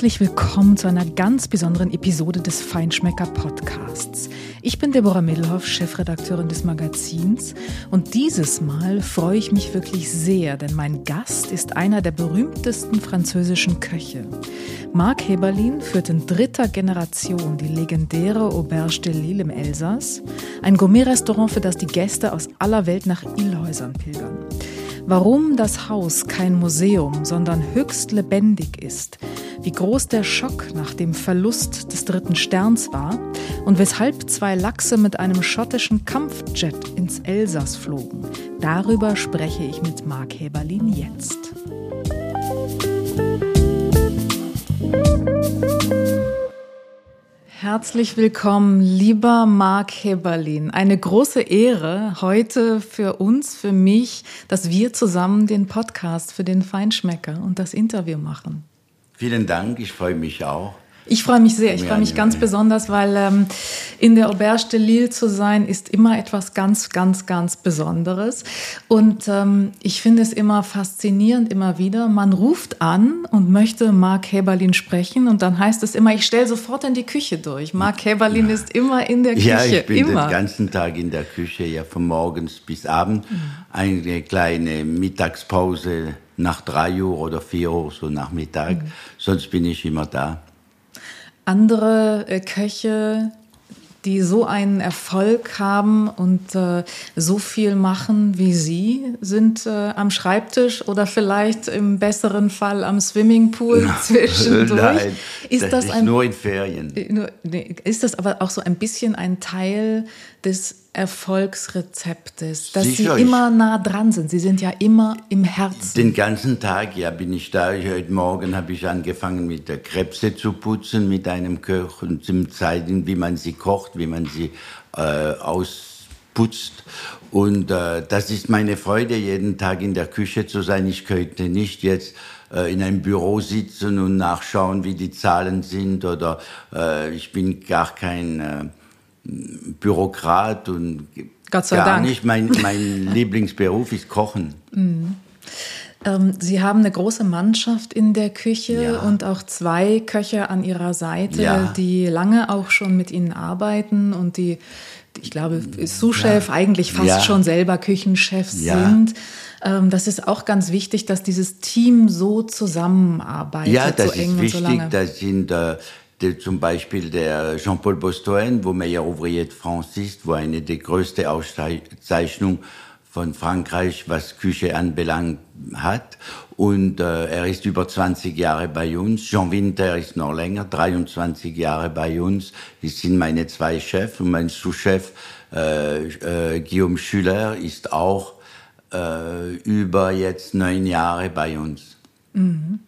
Herzlich willkommen zu einer ganz besonderen Episode des Feinschmecker Podcasts. Ich bin Deborah Middelhoff, Chefredakteurin des Magazins und dieses Mal freue ich mich wirklich sehr, denn mein Gast ist einer der berühmtesten französischen Köche. Marc Heberlin führt in dritter Generation die legendäre Auberge de Lille im Elsass, ein Gourmet-Restaurant, für das die Gäste aus aller Welt nach Illhäusern pilgern. Warum das Haus kein Museum, sondern höchst lebendig ist, wie groß der Schock nach dem Verlust des dritten Sterns war und weshalb zwei Lachse mit einem schottischen Kampfjet ins Elsass flogen, darüber spreche ich mit Mark Heberlin jetzt. Herzlich willkommen, lieber Marc Heberlin. Eine große Ehre heute für uns, für mich, dass wir zusammen den Podcast für den Feinschmecker und das Interview machen. Vielen Dank, ich freue mich auch. Ich freue mich sehr. Ich freue mich ganz besonders, weil ähm, in der Auberge de Lille zu sein, ist immer etwas ganz, ganz, ganz Besonderes. Und ähm, ich finde es immer faszinierend, immer wieder. Man ruft an und möchte Marc Heberlin sprechen und dann heißt es immer, ich stelle sofort in die Küche durch. Marc Heberlin ja. ist immer in der Küche. Ja, ich bin immer. den ganzen Tag in der Küche, ja, von morgens bis abend. Mhm. Eine kleine Mittagspause nach drei Uhr oder vier Uhr so Nachmittag. Mhm. Sonst bin ich immer da andere äh, Köche, die so einen Erfolg haben und äh, so viel machen wie Sie, sind äh, am Schreibtisch oder vielleicht im besseren Fall am Swimmingpool zwischendurch. Nein, ist das, das ein, nur in Ferien. Äh, ist das aber auch so ein bisschen ein Teil des Erfolgsrezeptes, dass Sicher, Sie immer nah dran sind. Sie sind ja immer im Herzen. Den ganzen Tag, ja, bin ich da. Heute Morgen habe ich angefangen, mit der Krebse zu putzen, mit einem Koch und zum zeigen, wie man sie kocht, wie man sie äh, ausputzt. Und äh, das ist meine Freude, jeden Tag in der Küche zu sein. Ich könnte nicht jetzt äh, in einem Büro sitzen und nachschauen, wie die Zahlen sind oder äh, ich bin gar kein äh, Bürokrat und Gott sei gar Dank. nicht. Mein, mein Lieblingsberuf ist Kochen. Mhm. Ähm, Sie haben eine große Mannschaft in der Küche ja. und auch zwei Köche an Ihrer Seite, ja. die lange auch schon mit Ihnen arbeiten und die, ich glaube, Sous-Chef ja. eigentlich fast schon selber Küchenchefs sind. Ähm, das ist auch ganz wichtig, dass dieses Team so zusammenarbeitet. Ja, das so eng ist wichtig. So. Das sind äh, der, zum Beispiel der Jean-Paul Bostoen, wo Meilleur Ouvrier de France ist, wo eine der größten Auszeichnungen von Frankreich, was Küche anbelangt, hat. Und äh, er ist über 20 Jahre bei uns. Jean Winter ist noch länger, 23 Jahre bei uns. Das sind meine zwei Chefs und mein Sous-Chef äh, äh, Guillaume Schüler ist auch äh, über jetzt neun Jahre bei uns. Mhm.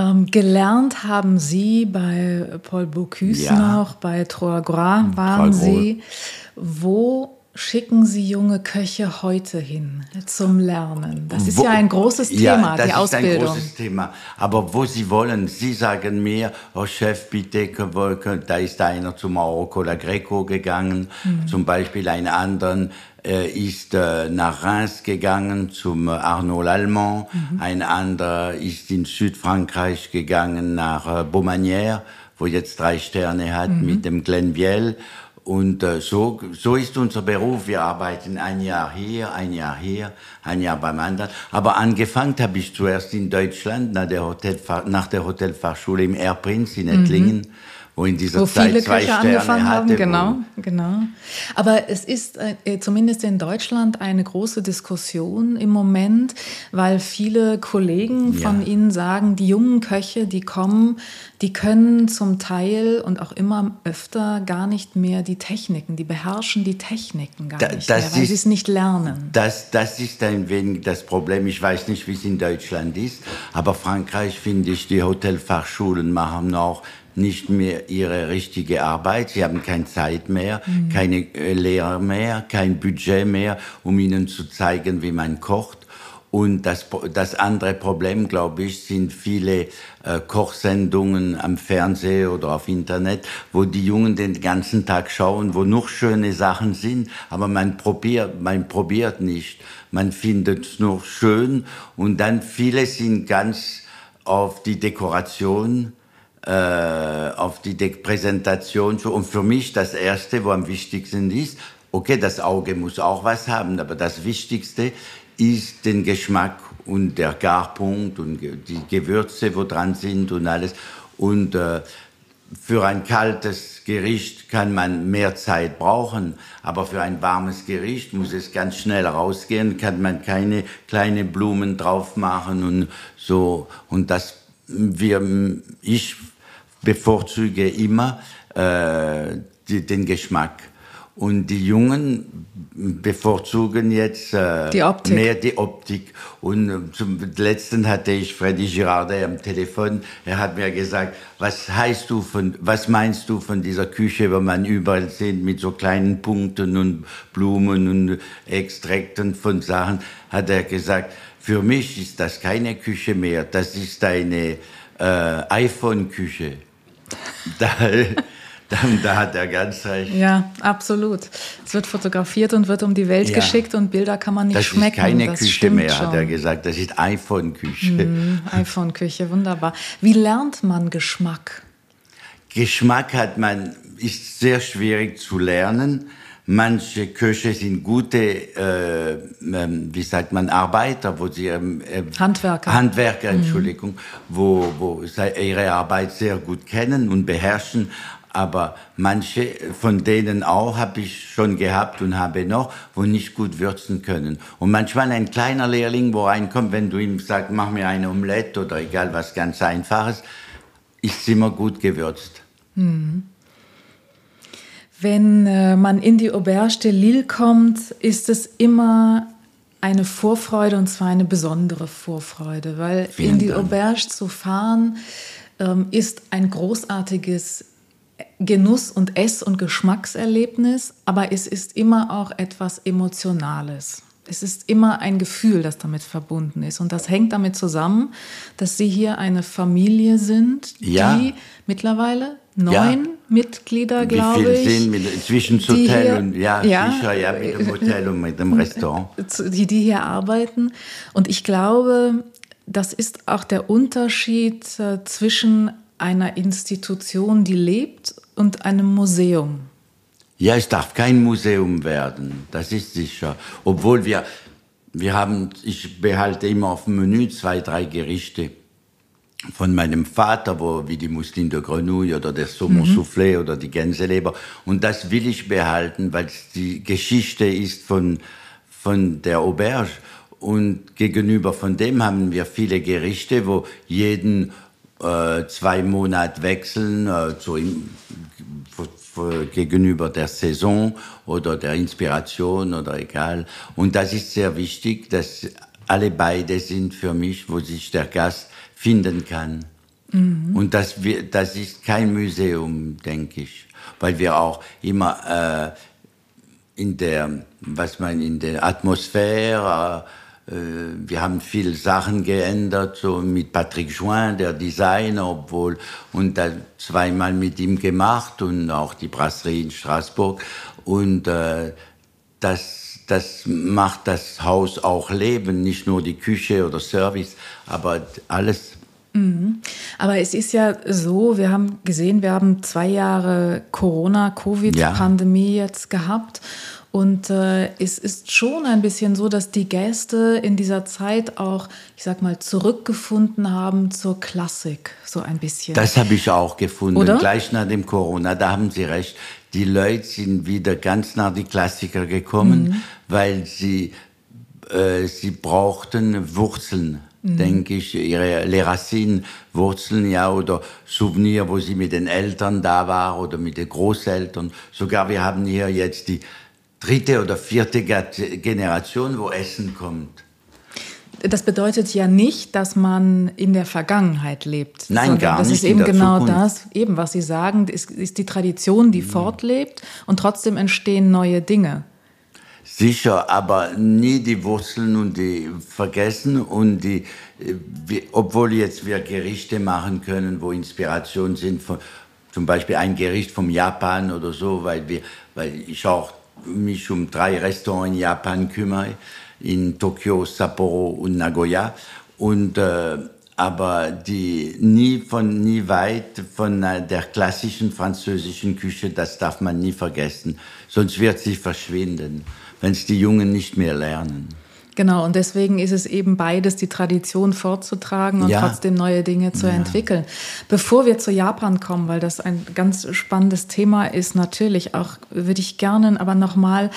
Ähm, gelernt haben Sie bei Paul Bocuse ja. noch, bei Trois Gras waren Sie. Wo schicken Sie junge Köche heute hin zum Lernen? Das ist wo, ja ein großes Thema, ja, das die Ausbildung. ist ein großes Thema. Aber wo Sie wollen, Sie sagen mir, oh Chef, bitte, da ist einer zum Marokko oder Greco gegangen, mhm. zum Beispiel einen anderen er ist äh, nach Reims gegangen zum äh, Arnaud Lallemand. Mhm. Ein anderer ist in Südfrankreich gegangen nach äh, Beaumanière, wo jetzt drei Sterne hat mhm. mit dem Glenn Viel. Und äh, so, so ist unser Beruf. Wir arbeiten ein Jahr hier, ein Jahr hier, ein Jahr beim anderen. Aber angefangen habe ich zuerst in Deutschland nach der, Hotelfahr nach der Hotelfachschule im Airprinz in Ettlingen. Mhm wo in dieser wo Zeit viele zwei Köche Sterne angefangen hatte, haben, genau, genau. Aber es ist äh, zumindest in Deutschland eine große Diskussion im Moment, weil viele Kollegen ja. von Ihnen sagen, die jungen Köche, die kommen, die können zum Teil und auch immer öfter gar nicht mehr die Techniken, die beherrschen die Techniken gar da, nicht mehr, weil sie es nicht lernen. Das, das ist ein wenig das Problem. Ich weiß nicht, wie es in Deutschland ist, aber Frankreich finde ich, die Hotelfachschulen machen noch nicht mehr ihre richtige Arbeit. Sie haben keine Zeit mehr, mhm. keine äh, Lehrer mehr, kein Budget mehr, um ihnen zu zeigen, wie man kocht. Und das, das andere Problem, glaube ich, sind viele äh, Kochsendungen am Fernsehen oder auf Internet, wo die Jungen den ganzen Tag schauen, wo nur schöne Sachen sind, aber man probiert, man probiert nicht. Man findet es nur schön und dann viele sind ganz auf die Dekoration äh, auf die Präsentation. Und für mich das Erste, wo am wichtigsten ist, okay, das Auge muss auch was haben, aber das Wichtigste ist den Geschmack und der Garpunkt und die Gewürze, wo dran sind und alles. Und äh, für ein kaltes Gericht kann man mehr Zeit brauchen, aber für ein warmes Gericht muss es ganz schnell rausgehen, kann man keine kleine Blumen drauf machen und so. Und das wir, ich bevorzuge immer äh, die, den Geschmack. Und die Jungen bevorzugen jetzt äh, die mehr die Optik. Und äh, zum letzten hatte ich Freddy Girardet am Telefon. Er hat mir gesagt, was heißt du von, was meinst du von dieser Küche, wo man überall sieht mit so kleinen Punkten und Blumen und Extrakten von Sachen? Hat er gesagt, für mich ist das keine Küche mehr. Das ist eine äh, iPhone-Küche. Da, da, da, hat er ganz recht. Ja, absolut. Es wird fotografiert und wird um die Welt ja. geschickt und Bilder kann man nicht das schmecken. Das ist keine das Küche mehr, schon. hat er gesagt. Das ist iPhone-Küche. Mm, iPhone-Küche, wunderbar. Wie lernt man Geschmack? Geschmack hat man, ist sehr schwierig zu lernen. Manche Köche sind gute, äh, ähm, wie sagt man, Arbeiter, wo sie ähm, äh, Handwerker, Handwerker, mhm. Entschuldigung, wo, wo sie ihre Arbeit sehr gut kennen und beherrschen. Aber manche von denen auch habe ich schon gehabt und habe noch, wo nicht gut würzen können. Und manchmal ein kleiner Lehrling, wo reinkommt, wenn du ihm sagst, mach mir eine Omelette oder egal was ganz Einfaches, ist immer gut gewürzt. Mhm. Wenn äh, man in die Auberge de Lille kommt, ist es immer eine Vorfreude und zwar eine besondere Vorfreude, weil Vielen in die Dank. Auberge zu fahren ähm, ist ein großartiges Genuss- und Ess- und Geschmackserlebnis, aber es ist immer auch etwas Emotionales. Es ist immer ein Gefühl, das damit verbunden ist. Und das hängt damit zusammen, dass Sie hier eine Familie sind, ja. die mittlerweile neun ja. Mitglieder, glaube ich. Sind mit, zwischen Hotel hier, und, ja, ja, sicher, ja, mit dem Hotel und mit dem Restaurant. Die, die hier arbeiten. Und ich glaube, das ist auch der Unterschied äh, zwischen einer Institution, die lebt, und einem Museum. Ja, es darf kein Museum werden, das ist sicher. Obwohl wir, wir haben, ich behalte immer auf dem Menü zwei, drei Gerichte von meinem Vater, wo, wie die Mousseline de Grenouille oder der Saumon mhm. Soufflé oder die Gänseleber. Und das will ich behalten, weil es die Geschichte ist von, von der Auberge. Und gegenüber von dem haben wir viele Gerichte, wo jeden äh, zwei Monate wechseln, äh, zu, gegenüber der Saison oder der Inspiration oder egal. Und das ist sehr wichtig, dass alle beide sind für mich, wo sich der Gast finden kann. Mhm. Und das, das ist kein Museum, denke ich, weil wir auch immer äh, in der, was man in der Atmosphäre, äh, wir haben viele Sachen geändert, so mit Patrick Join, der Designer, obwohl, und da zweimal mit ihm gemacht und auch die Brasserie in Straßburg. Und äh, das das macht das Haus auch leben, nicht nur die Küche oder Service, aber alles. Mhm. Aber es ist ja so, wir haben gesehen, wir haben zwei Jahre Corona-Covid-Pandemie ja. jetzt gehabt. Und äh, es ist schon ein bisschen so, dass die Gäste in dieser Zeit auch, ich sag mal, zurückgefunden haben zur Klassik, so ein bisschen. Das habe ich auch gefunden, Oder? gleich nach dem Corona, da haben Sie recht. Die Leute sind wieder ganz nach die Klassiker gekommen, mhm. weil sie, äh, sie brauchten Wurzeln. Mhm. denke ich, ihre Les Racines, Wurzeln, ja, oder Souvenir, wo sie mit den Eltern da war oder mit den Großeltern. Sogar wir haben hier jetzt die dritte oder vierte Generation, wo Essen kommt. Das bedeutet ja nicht, dass man in der Vergangenheit lebt. Nein, gar das nicht. Das ist eben genau Zukunft. das, eben was Sie sagen, ist, ist die Tradition, die mhm. fortlebt und trotzdem entstehen neue Dinge. Sicher, aber nie die Wurzeln und die vergessen und die, wie, obwohl jetzt wir Gerichte machen können, wo Inspiration sind, von, zum Beispiel ein Gericht vom Japan oder so, weil wir, weil ich auch mich um drei Restaurants in Japan kümmere, in Tokio, Sapporo und Nagoya. Und äh, aber die nie von nie weit von der klassischen französischen Küche, das darf man nie vergessen, sonst wird sie verschwinden, wenn es die Jungen nicht mehr lernen. Genau, und deswegen ist es eben beides, die Tradition fortzutragen und ja. trotzdem neue Dinge zu ja. entwickeln. Bevor wir zu Japan kommen, weil das ein ganz spannendes Thema ist, natürlich auch, würde ich gerne aber nochmal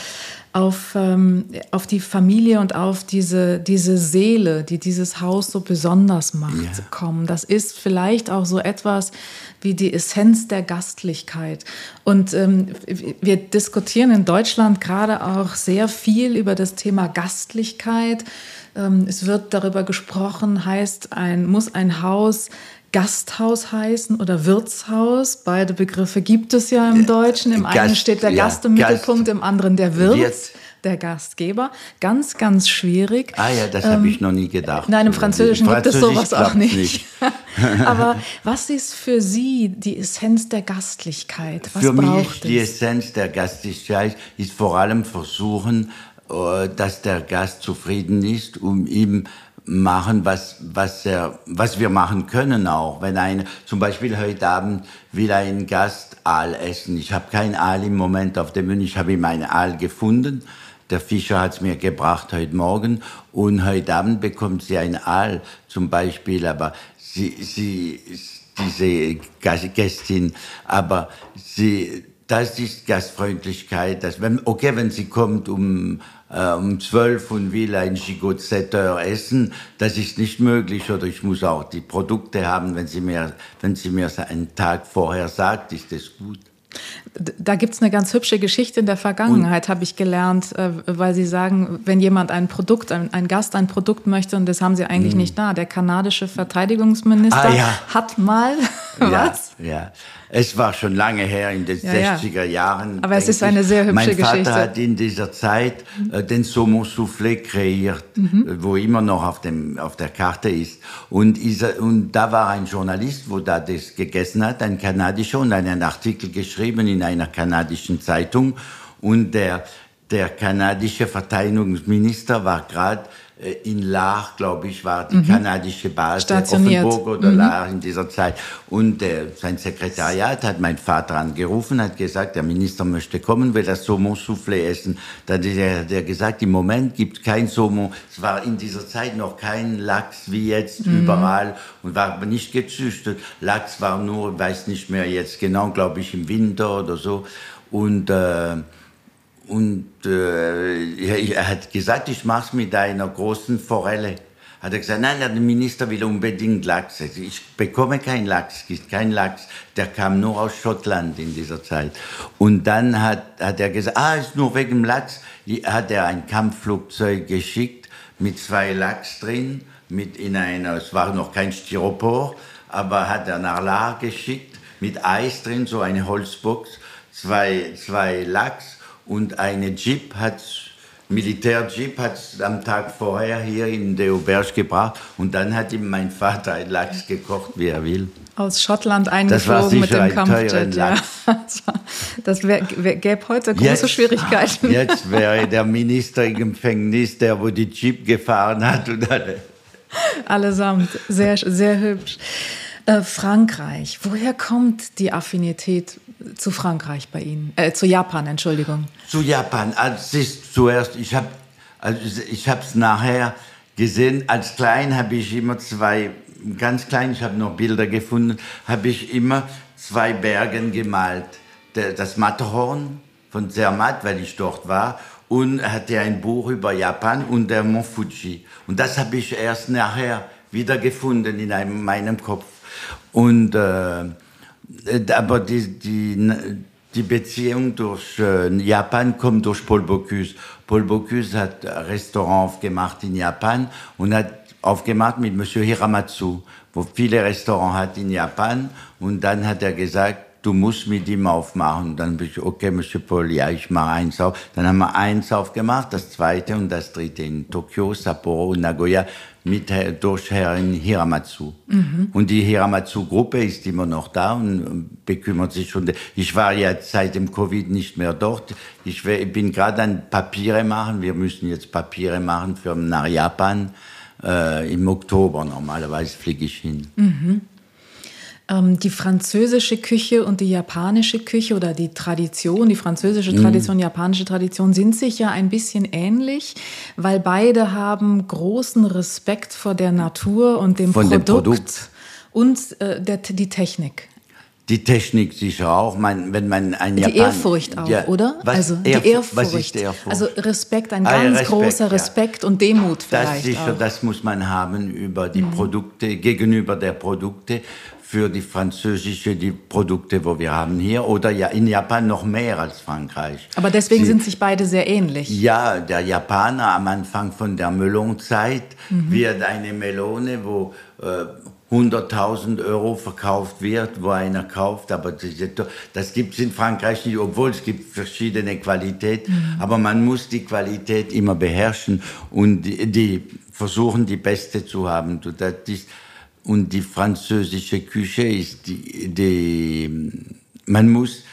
auf, ähm, auf die Familie und auf diese, diese Seele, die dieses Haus so besonders macht, ja. kommen. Das ist vielleicht auch so etwas wie die Essenz der Gastlichkeit. Und ähm, wir diskutieren in Deutschland gerade auch sehr viel über das Thema Gastlichkeit. Ähm, es wird darüber gesprochen, heißt ein, muss ein Haus Gasthaus heißen oder Wirtshaus. Beide Begriffe gibt es ja im Deutschen. Im Gast, einen steht der Gast im Mittelpunkt, im anderen der Wirt. Wirt. Der Gastgeber. Ganz, ganz schwierig. Ah ja, das ähm, habe ich noch nie gedacht. Nein, im Französischen gibt es sowas auch nicht. nicht. Aber was ist für Sie die Essenz der Gastlichkeit? Was für mich die Essenz der Gastlichkeit ist vor allem versuchen, äh, dass der Gast zufrieden ist, um ihm machen, was, was, er, was wir machen können auch. Wenn ein, zum Beispiel heute Abend will ein Gast Aal essen. Ich habe kein Aal im Moment auf dem Menü. Ich habe ihm ein Aal gefunden. Der Fischer hat es mir gebracht heute Morgen. Und heute Abend bekommt sie ein Aal zum Beispiel. Aber sie, sie, diese Gästin, aber sie, das ist Gastfreundlichkeit. Dass wenn, okay, wenn sie kommt um äh, um zwölf und will ein Gigot 7 essen, das ist nicht möglich oder ich muss auch die Produkte haben, wenn sie mir, wenn sie mir einen Tag vorher sagt, ist das gut. Da gibt es eine ganz hübsche Geschichte in der Vergangenheit, habe ich gelernt, äh, weil Sie sagen, wenn jemand ein Produkt, ein, ein, Gast ein Produkt möchte und das haben Sie eigentlich mm. nicht da. Der kanadische Verteidigungsminister ah, ja. hat mal was? Ja, ja. Es war schon lange her, in den ja, 60er Jahren. Aber es ist eine sehr hübsche Geschichte. Mein Vater hat in dieser Zeit äh, den Saumon Soufflé kreiert, mhm. Äh, wo immer noch auf, dem, auf der Karte ist. Und, ist, und da war ein Journalist, wo da das gegessen hat, ein kanadischer, und einen Artikel geschrieben in einer kanadischen Zeitung. Und der, der kanadische Verteidigungsminister war gerade in Lahr, glaube ich, war die mhm. kanadische Basis, Offenburg oder mhm. Lahr in dieser Zeit. Und äh, sein Sekretariat hat mein Vater angerufen, hat gesagt, der Minister möchte kommen, will das Saumon Soufflé essen. Dann hat er, der gesagt, im Moment gibt kein Saumon. Es war in dieser Zeit noch kein Lachs wie jetzt mhm. überall und war nicht gezüchtet. Lachs war nur, weiß nicht mehr jetzt genau, glaube ich, im Winter oder so. Und äh, und äh, er hat gesagt, ich mache es mit einer großen Forelle. Hat er gesagt, nein, der Minister will unbedingt Lachs. Ich bekomme keinen Lachs, gibt keinen Lachs. Der kam nur aus Schottland in dieser Zeit. Und dann hat, hat er gesagt, ah, ist nur wegen Lachs. Hat er ein Kampfflugzeug geschickt mit zwei Lachs drin, mit in einer, es war noch kein Styropor, aber hat er nach La geschickt mit Eis drin, so eine Holzbox, zwei, zwei Lachs und eine Jeep hat Militärjeep hat am Tag vorher hier in der Auberge gebracht und dann hat ihm mein Vater ein Lachs gekocht, wie er will. Aus Schottland eingeflogen mit dem Kampfjet. Ja. Das wär, wär, gäbe heute große jetzt, Schwierigkeiten. Jetzt wäre der Minister im Gefängnis, der wo die Jeep gefahren hat. Und alle. Allesamt. Sehr, sehr hübsch. Äh, Frankreich. Woher kommt die Affinität zu Frankreich bei Ihnen? Äh, zu Japan, Entschuldigung. Zu Japan. Als ich zuerst, ich habe also ich habe es nachher gesehen. Als klein habe ich immer zwei, ganz klein, ich habe noch Bilder gefunden, habe ich immer zwei Bergen gemalt. das Matterhorn von Zermatt, weil ich dort war, und hatte ein Buch über Japan und der Mont Fuji. Und das habe ich erst nachher wiedergefunden in einem, meinem Kopf. Und äh, aber die, die, die Beziehung durch äh, Japan kommt durch Paul Bocuse. Paul Bocuse hat ein Restaurant aufgemacht in Japan und hat aufgemacht mit Monsieur Hiramatsu, wo viele Restaurants hat in Japan. Und dann hat er gesagt, du musst mit ihm aufmachen. dann bin ich, okay, Monsieur Paul, ja, ich mache eins auf. Dann haben wir eins aufgemacht, das zweite und das dritte in Tokio, Sapporo und Nagoya mit, durch Herrn Hiramatsu. Mhm. Und die Hiramatsu-Gruppe ist immer noch da und bekümmert sich schon. Ich war ja seit dem Covid nicht mehr dort. Ich bin gerade an Papiere machen. Wir müssen jetzt Papiere machen für nach Japan äh, im Oktober normalerweise fliege ich hin. Mhm. Ähm, die französische Küche und die japanische Küche oder die Tradition, die französische mhm. Tradition, die japanische Tradition sind sich ja ein bisschen ähnlich, weil beide haben großen Respekt vor der Natur und dem Von Produkt, dem Produkt. und äh, der, die Technik. Die Technik sicher auch. Man, wenn man ein die Japan Ehrfurcht auch, ja, oder? Was, also die Ehrf Ehrfurcht. Was ist Ehrfurcht? Also Respekt, ein Ah, ganz Respekt, großer ja. Respekt und Demut Das vielleicht sicher, auch. das muss man haben über Mhm. die Produkte, gegenüber der Produkte für die französische, die Produkte, wo wir haben hier, oder ja in Japan noch mehr als Frankreich. Aber deswegen Sie- sind sich beide sehr ähnlich. Ja, der Japaner am Anfang von der Melonzeit Mhm. wird eine Melone, wo äh, 100.000 Euro verkauft wird, wo einer kauft, aber das gibt es in Frankreich nicht, obwohl es gibt verschiedene Qualitäten, Mhm. aber man muss die Qualität immer beherrschen und die, die versuchen, die beste zu haben. Das ist, und die französische Küche ist die, die man muss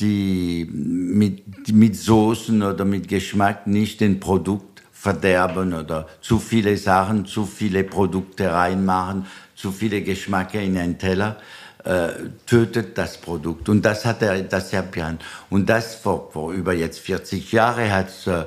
die mit, mit Soßen oder mit Geschmack nicht den Produkt verderben oder zu viele Sachen, zu viele Produkte reinmachen, zu viele Geschmacke in einen Teller, äh, tötet das Produkt. Und das hat er, das Japan. Und das vor, vor über jetzt 40 Jahren hat äh,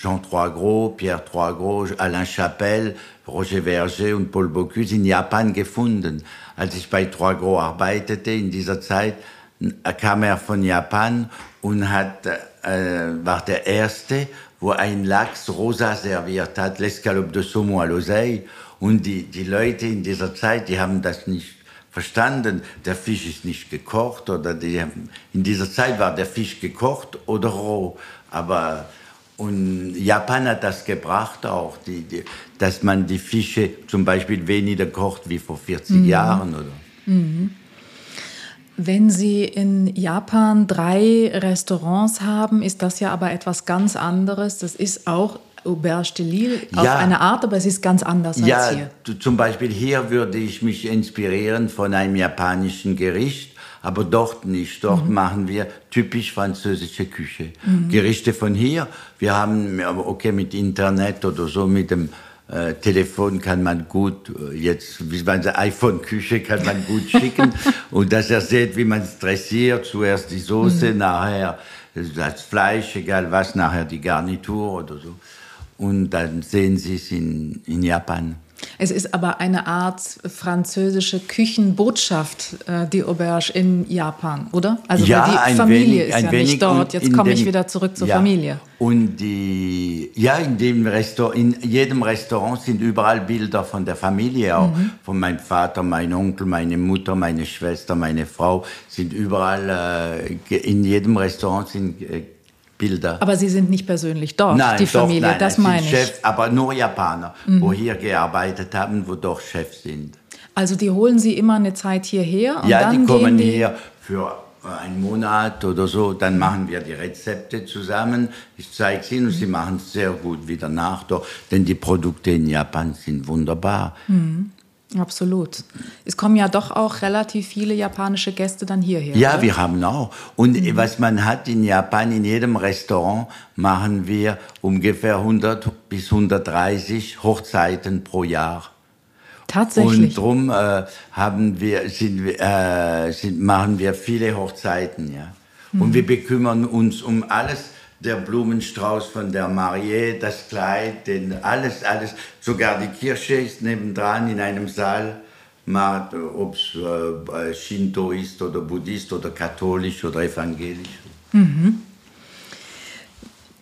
Jean Troisgros, Pierre Troisgros, Alain Chapelle, Roger Verger und Paul Bocuse in Japan gefunden. Als ich bei Troisgros arbeitete in dieser Zeit, äh, kam er von Japan und hat, äh, war der Erste, wo ein Lachs rosa serviert hat, l'escalope de saumon à l'oseille. Und die, die Leute in dieser Zeit, die haben das nicht verstanden. Der Fisch ist nicht gekocht oder die, in dieser Zeit war der Fisch gekocht oder roh. Aber und Japan hat das gebracht auch, die, die, dass man die Fische zum Beispiel weniger kocht wie vor 40 Jahren oder. Wenn Sie in Japan drei Restaurants haben, ist das ja aber etwas ganz anderes. Das ist auch Auberge de Lille auf Ja. eine Art, aber es ist ganz anders als Ja, hier. du- zum Beispiel hier würde ich mich inspirieren von einem japanischen Gericht, aber dort nicht. Dort Mhm. machen wir typisch französische Küche. Gerichte von hier. Wir haben, okay, mit Internet oder so, mit dem äh, Telefon kann man gut, äh, jetzt, wie man sagt, iPhone-Küche kann man gut schicken. und dass er sieht, wie man es dressiert. Zuerst die Soße, nachher das Fleisch, egal was, nachher die Garnitur oder so. Und dann sehen Sie es in, in Japan. Es ist aber eine Art französische Küchenbotschaft, äh, die Auberge in Japan, oder? Also weil die Familie wenig- ist ja nicht dort. Jetzt komme ich wieder zurück zur ja. Familie. Und die, ja, in dem in jedem Restaurant sind überall Bilder von der Familie auch. Mhm. Von meinem Vater, meinem Onkel, meine Mutter, meine Schwester, meine Frau sind überall, äh, in jedem Restaurant sind äh, Bilder. Aber Sie sind nicht persönlich dort, nein, die doch, Familie, nein, das meine ich. Mhm. Chefs, aber nur Japaner, wo hier gearbeitet haben, wo doch Chefs sind. Also die holen Sie immer eine Zeit hierher und ja, dann die kommen die, hier für einen Monat oder so, dann machen wir die Rezepte zusammen. Ich zeige es ihnen und sie machen es sehr gut wieder nach, doch, denn die Produkte in Japan sind wunderbar. Absolut. Es kommen ja doch auch relativ viele japanische Gäste dann hierher. Ja, oder? wir haben auch. Und was man hat in Japan, in jedem Restaurant machen wir ungefähr 100 bis 130 Hochzeiten pro Jahr. Tatsächlich. Und drum äh, haben wir, sind, äh, sind, machen wir viele Hochzeiten, ja. Und wir bekümmern uns um alles, der Blumenstrauß von der Mariée, das Kleid, den, alles, alles. Sogar die Kirche ist nebendran in einem Saal, ob es äh, Shinto ist oder Buddhist oder katholisch oder evangelisch.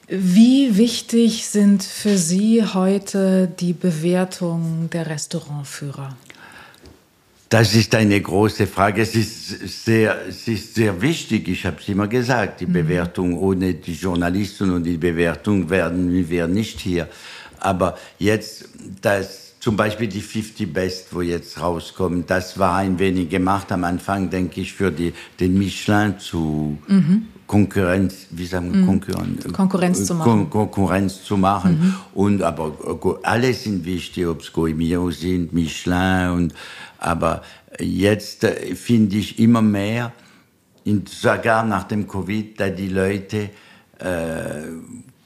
Wie wichtig sind für Sie heute die Bewertungen der Restaurantführer? Das ist eine große Frage. Es ist sehr, es ist sehr wichtig. Ich habe es immer gesagt. Die Bewertung ohne die Journalisten und die Bewertung werden wir nicht hier. Aber jetzt, das, zum Beispiel die 50 Best, wo jetzt rauskommen, das war ein wenig gemacht am Anfang, denke ich, für die, den Michelin zu Konkurrenz, wie sagen wir, Konkurrenz, Konkurrenz zu machen. Kon Konkurrenz zu machen. Und aber alle sind wichtig, ob es Goemio sind, Michelin und aber jetzt äh, finde ich immer mehr, in, sogar nach dem Covid, da die Leute äh,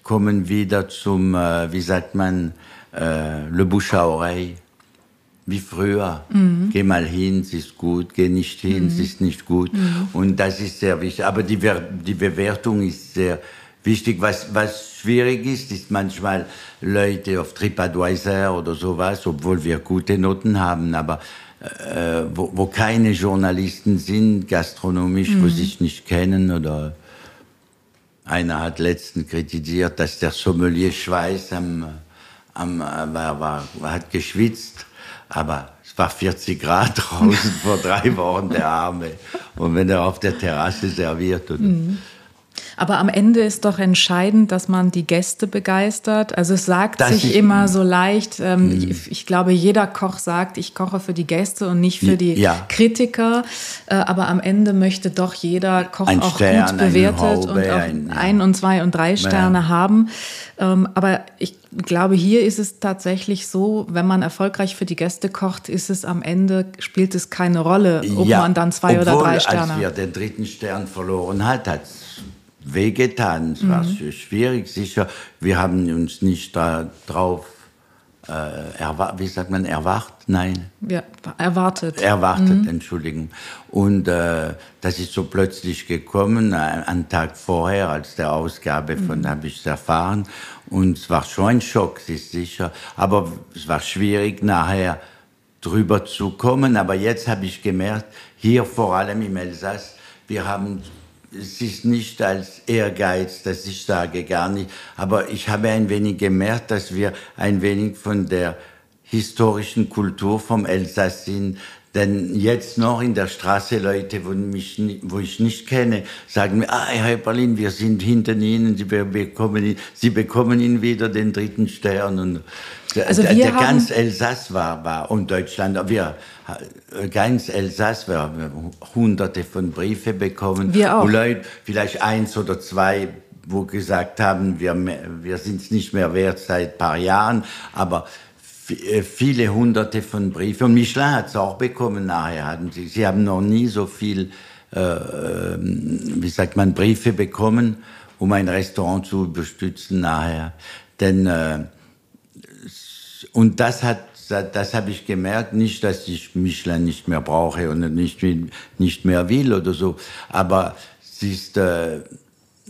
kommen wieder zum, äh, wie sagt man, äh, le bouche à oreille. Wie früher. Mhm. Geh mal hin, es ist gut, geh nicht hin, es mhm. ist nicht gut. Mhm. Und das ist sehr wichtig. Aber die, die Bewertung ist sehr wichtig. Was, was schwierig ist, ist manchmal Leute auf TripAdvisor oder sowas, obwohl wir gute Noten haben, aber äh, wo, wo keine Journalisten sind, gastronomisch, mhm. wo sie sich nicht kennen oder einer hat letztens kritisiert, dass der Sommelier Schweiß am, am, war, war, hat geschwitzt, aber es war 40 Grad draußen vor drei Wochen, der Arme. Und wenn er auf der Terrasse serviert. Und, mhm. Aber am Ende ist doch entscheidend, dass man die Gäste begeistert. Also es sagt das sich immer so leicht. Ähm, mhm. ich, ich, glaube, jeder Koch sagt, ich koche für die Gäste und nicht für die ja. Kritiker. Äh, aber am Ende möchte doch jeder Koch ein auch Stern, gut bewertet Haube, und auch ein, ein, und zwei und drei Sterne ja. haben. Ähm, aber ich glaube, hier ist es tatsächlich so, wenn man erfolgreich für die Gäste kocht, ist es am Ende, spielt es keine Rolle, ob ja, man dann zwei obwohl, oder drei Sterne hat. Als wir den dritten Stern verloren hat, hat wehgetan. Es mhm. war schwierig, sicher. Wir haben uns nicht darauf, äh, wie sagt man, erwacht? Nein. Ja, erwartet. Erwartet, mhm. Entschuldigung. Und äh, das ist so plötzlich gekommen, einen Tag vorher, als der Ausgabe von, mhm. habe ich es erfahren. Und es war schon ein Schock, ist sicher. Aber es war schwierig, nachher drüber zu kommen. Aber jetzt habe ich gemerkt, hier vor allem im Elsass, wir haben es ist nicht als Ehrgeiz, dass ich sage gar nicht, aber ich habe ein wenig gemerkt, dass wir ein wenig von der historischen Kultur vom Elsass sind, denn jetzt noch in der Straße Leute, wo, mich, wo ich nicht kenne, sagen mir, ah, Herr Berlin, wir sind hinter Ihnen, Sie bekommen, Sie bekommen Ihnen wieder den dritten Stern. Und also der, der ganz Elsass war, war, und Deutschland, wir, ganz Elsass, wir haben hunderte von Briefe bekommen. Wir auch. Wo Leute, vielleicht eins oder zwei, wo gesagt haben, wir, wir sind es nicht mehr wert seit paar Jahren, aber äh, viele hunderte von Briefen. Und Michelin hat es auch bekommen nachher. Hatten sie, sie haben noch nie so viel, äh, ähm, wie sagt man, Briefe bekommen, um ein Restaurant zu unterstützen nachher. Denn, äh, und das hat, das habe ich gemerkt, nicht, dass ich Michelin nicht mehr brauche und nicht, nicht mehr will oder so, aber es ist, äh,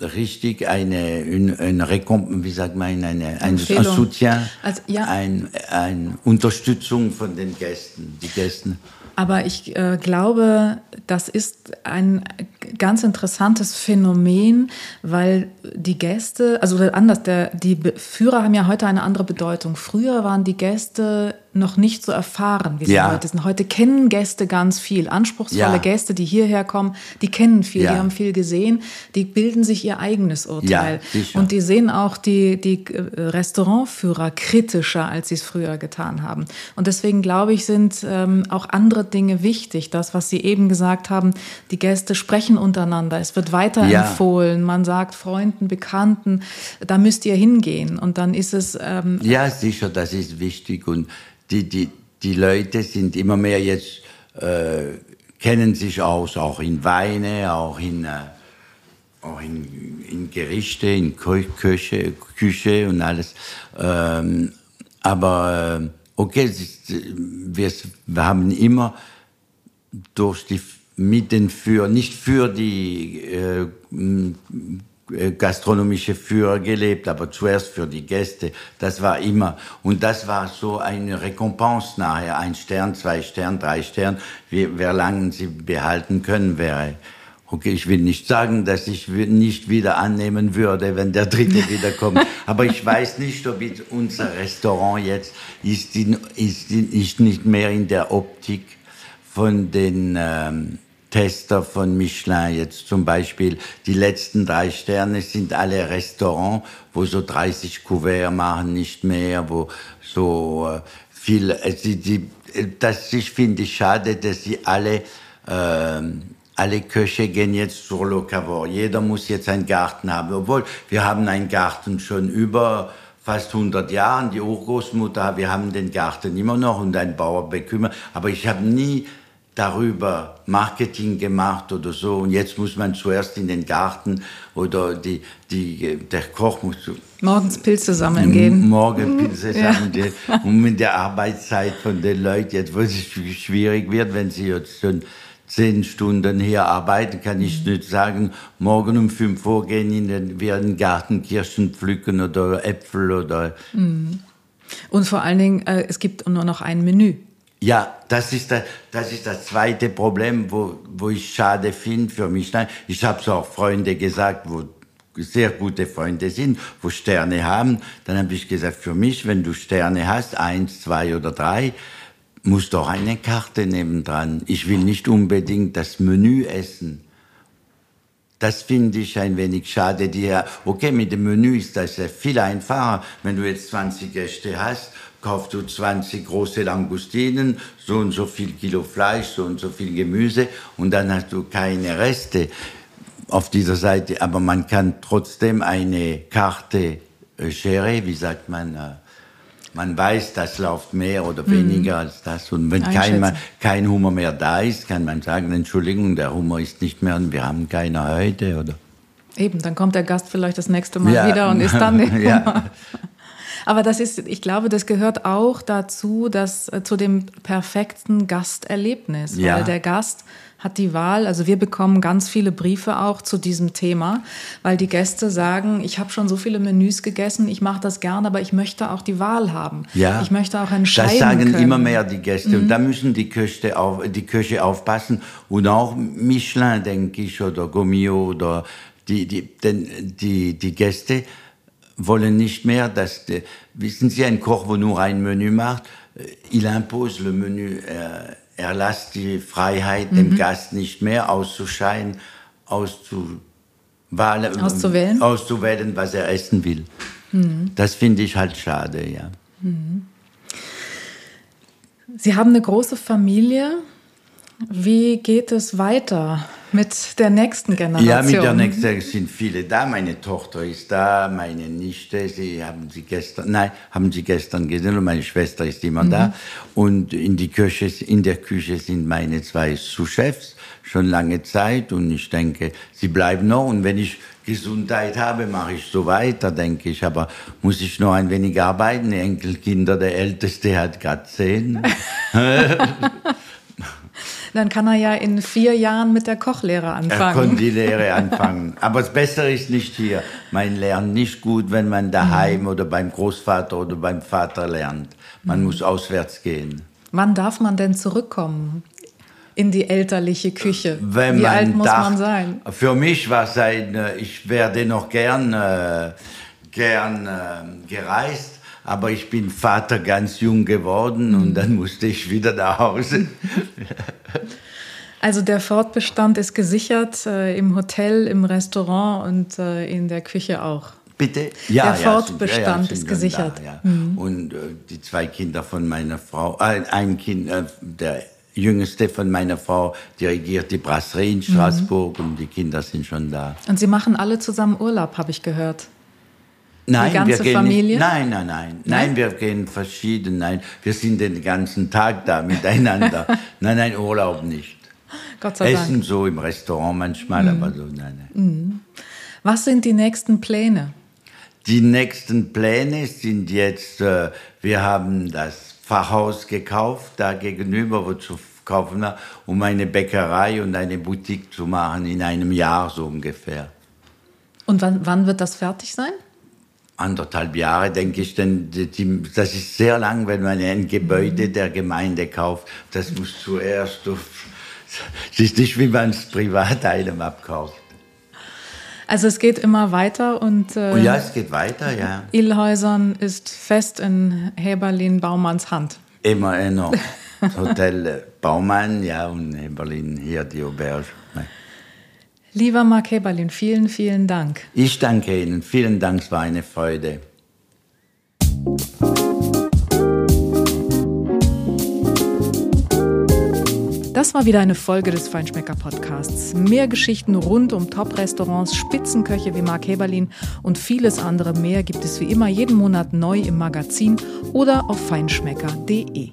richtig eine, eine, eine wie sagt man, eine, ein, ein Soutien, also, ja. ein, eine Unterstützung von den Gästen, die Gästen. Aber ich äh, glaube, das ist ein ganz interessantes Phänomen, weil die Gäste, also anders, der, die Führer haben ja heute eine andere Bedeutung. Früher waren die Gäste noch nicht so erfahren, wie sie ja. heute sind. Heute kennen Gäste ganz viel. Anspruchsvolle ja. Gäste, die hierher kommen, die kennen viel, ja. die haben viel gesehen, die bilden sich ihr eigenes Urteil. Und die sehen auch die, die äh, Restaurantführer kritischer, als sie es früher getan haben. Und deswegen glaube ich, sind ähm, auch andere Dinge wichtig. Das, was Sie eben gesagt haben, die Gäste sprechen untereinander. Es wird weiterempfohlen. Man sagt Freunden, Bekannten, da müsst ihr hingehen. Und dann ist es. Ähm, ja, sicher, das ist wichtig. Und die, die, die Leute sind immer mehr jetzt, äh, kennen sich aus, auch in Weine, auch in, äh, auch in, in Gerichte, in Küche, Küche und alles. Ähm, aber äh, okay, wir, wir haben immer durch die mit den für nicht für die äh, äh, gastronomische Führer gelebt, aber zuerst für die Gäste. Das war immer. Und das war so eine Rekompens nachher. Ein Stern, zwei Stern, drei Stern. Wie, wer lange sie behalten können, wäre. Okay, ich will nicht sagen, dass ich nicht wieder annehmen würde, wenn der dritte wiederkommt. Aber ich weiß nicht, ob unser Restaurant jetzt ist, in, ist, ist nicht mehr in der Optik von den ähm, Tester von Michelin jetzt zum Beispiel. Die letzten drei Sterne sind alle Restaurants, wo so 30 Couverts machen, nicht mehr, wo so äh, viel, äh, die, die, das ich finde ich schade, dass sie alle, äh, alle Köche gehen jetzt zur Locavor. Jeder muss jetzt einen Garten haben, obwohl wir haben einen Garten schon über fast 100 Jahren. Die Urgroßmutter, wir haben den Garten immer noch und ein Bauer bekümmert. Aber ich habe nie darüber Marketing gemacht oder so. Und jetzt muss man zuerst in den Garten oder die, die, der Koch muss morgens Pilze sammeln gehen. Morgen Pilze sammeln gehen. Und mit der Arbeitszeit von den Leuten, jetzt wo es schwierig wird, wenn sie jetzt schon zehn Stunden hier arbeiten, kann ich nicht sagen, morgen um fünf Uhr gehen in den, wir in den Garten Kirschen pflücken oder Äpfel oder. Mhm. Und vor allen Dingen, äh, es gibt nur noch ein Menü. Ja, das ist, das, das ist das zweite Problem, wo, wo ich schade finde für mich. Nein, ich habe es auch Freunde gesagt, wo sehr gute Freunde sind, wo Sterne haben. Dann habe ich gesagt, für mich, wenn du Sterne hast, eins, zwei oder drei, muss doch eine Karte nebendran. Ich will nicht unbedingt das Menü essen. Das finde ich ein wenig schade. Die, okay, mit dem Menü ist das ja viel einfacher. Wenn du jetzt 20 Gäste hast, kaufst du 20 große Langustinen, so und so viel Kilo Fleisch, so und so viel Gemüse und dann hast du keine Reste auf dieser Seite. Aber man kann trotzdem eine Karte äh, Schere, wie sagt man, äh, man weiß, das läuft mehr oder weniger mhm. als das. Und wenn kein, kein Hummer mehr da ist, kann man sagen, Entschuldigung, der Hummer ist nicht mehr und wir haben keine heute, oder? Eben, dann kommt der Gast vielleicht das nächste Mal ja. wieder und ist dann der Hummer. Aber das ist, ich glaube, das gehört auch dazu, dass äh, zu dem perfekten Gasterlebnis, ja. weil der Gast hat die Wahl. Also wir bekommen ganz viele Briefe auch zu diesem Thema, weil die Gäste sagen, ich habe schon so viele Menüs gegessen, ich mache das gerne, aber ich möchte auch die Wahl haben. Ja, ich möchte auch entscheiden Das sagen können. immer mehr die Gäste mhm. und da müssen die Köche, auf, die Köche aufpassen und auch Michelin, denke ich, oder Gomio oder die, die, denn die, die Gäste wollen nicht mehr, dass, die, wissen Sie, ein Koch, wo nur ein Menü macht, äh, il impose le Menü, er, er lässt die Freiheit mhm. dem Gast nicht mehr auszuscheiden, auszuwählen, auszuwählen, auszuwählen was er essen will. Mhm. Das finde ich halt schade, ja. Mhm. Sie haben eine große Familie. Wie geht es weiter mit der nächsten Generation? Ja, mit der nächsten es sind viele da. Meine Tochter ist da, meine Nichte, sie haben sie gestern, nein, haben sie gestern gesehen und meine Schwester ist immer mhm. da. Und in, die Küche, in der Küche sind meine zwei Sous-Chefs schon lange Zeit und ich denke, sie bleiben noch. Und wenn ich Gesundheit habe, mache ich so weiter, denke ich. Aber muss ich noch ein wenig arbeiten? Die Enkelkinder, der Älteste hat gerade zehn. Dann kann er ja in vier Jahren mit der Kochlehre anfangen. Er kann die Lehre anfangen. Aber das Bessere ist nicht hier. Man lernt nicht gut, wenn man daheim mhm. oder beim Großvater oder beim Vater lernt. Man mhm. muss auswärts gehen. Wann darf man denn zurückkommen? in die elterliche Küche? Wenn Wie alt muss darf, man sein? Für mich war es ein, äh, ich werde noch gern, äh, gern äh, gereist, aber ich bin Vater ganz jung geworden und dann musste ich wieder nach Hause. Also der Fortbestand ist gesichert äh, im Hotel, im Restaurant und äh, in der Küche auch. Bitte? Ja, der Fortbestand ja, ja, ist gesichert. Da, mhm. Und äh, die zwei Kinder von meiner Frau, äh, ein Kind, äh, der jüngste von meiner Frau dirigiert die Brasserie in mhm. Straßburg mhm. und die Kinder sind schon da. Und Sie machen alle zusammen Urlaub, habe ich gehört. Nein, die ganze wir gehen Familie? Nicht, nein, nein, nein, nein. wir gehen verschieden. Nein, wir sind den ganzen Tag da miteinander. nein, nein, Urlaub nicht. Gott sei Essen Dank. so im Restaurant manchmal, mhm. aber so, nein, nein. Mhm. Was sind die nächsten Pläne? Die nächsten Pläne sind jetzt, äh, wir haben das Fachhaus gekauft, da gegenüber, wo zu kaufen war, um eine Bäckerei und eine Boutique zu machen in einem Jahr so ungefähr. Und wann, wann wird das fertig sein? Anderthalb Jahre, denke ich, denn die, das ist sehr lang, wenn man ein Gebäude mhm. der Gemeinde kauft. Das muss zuerst, es ist nicht wie man es privat einem abkauft. Also es geht immer weiter und äh, oh ja, es geht weiter, ja. Illhäusern ist fest in Heberlin Baumanns Hand. Immer noch. Hotel Baumann, ja, und Heberlin hier die Auberge. Lieber Mark Heberlin, vielen, vielen Dank. Ich danke Ihnen. Vielen Dank, es war eine Freude. Das war wieder eine Folge des Feinschmecker Podcasts. Mehr Geschichten rund um Top-Restaurants, Spitzenköche wie Mark Heberlin und vieles andere mehr gibt es wie immer jeden Monat neu im Magazin oder auf feinschmecker.de.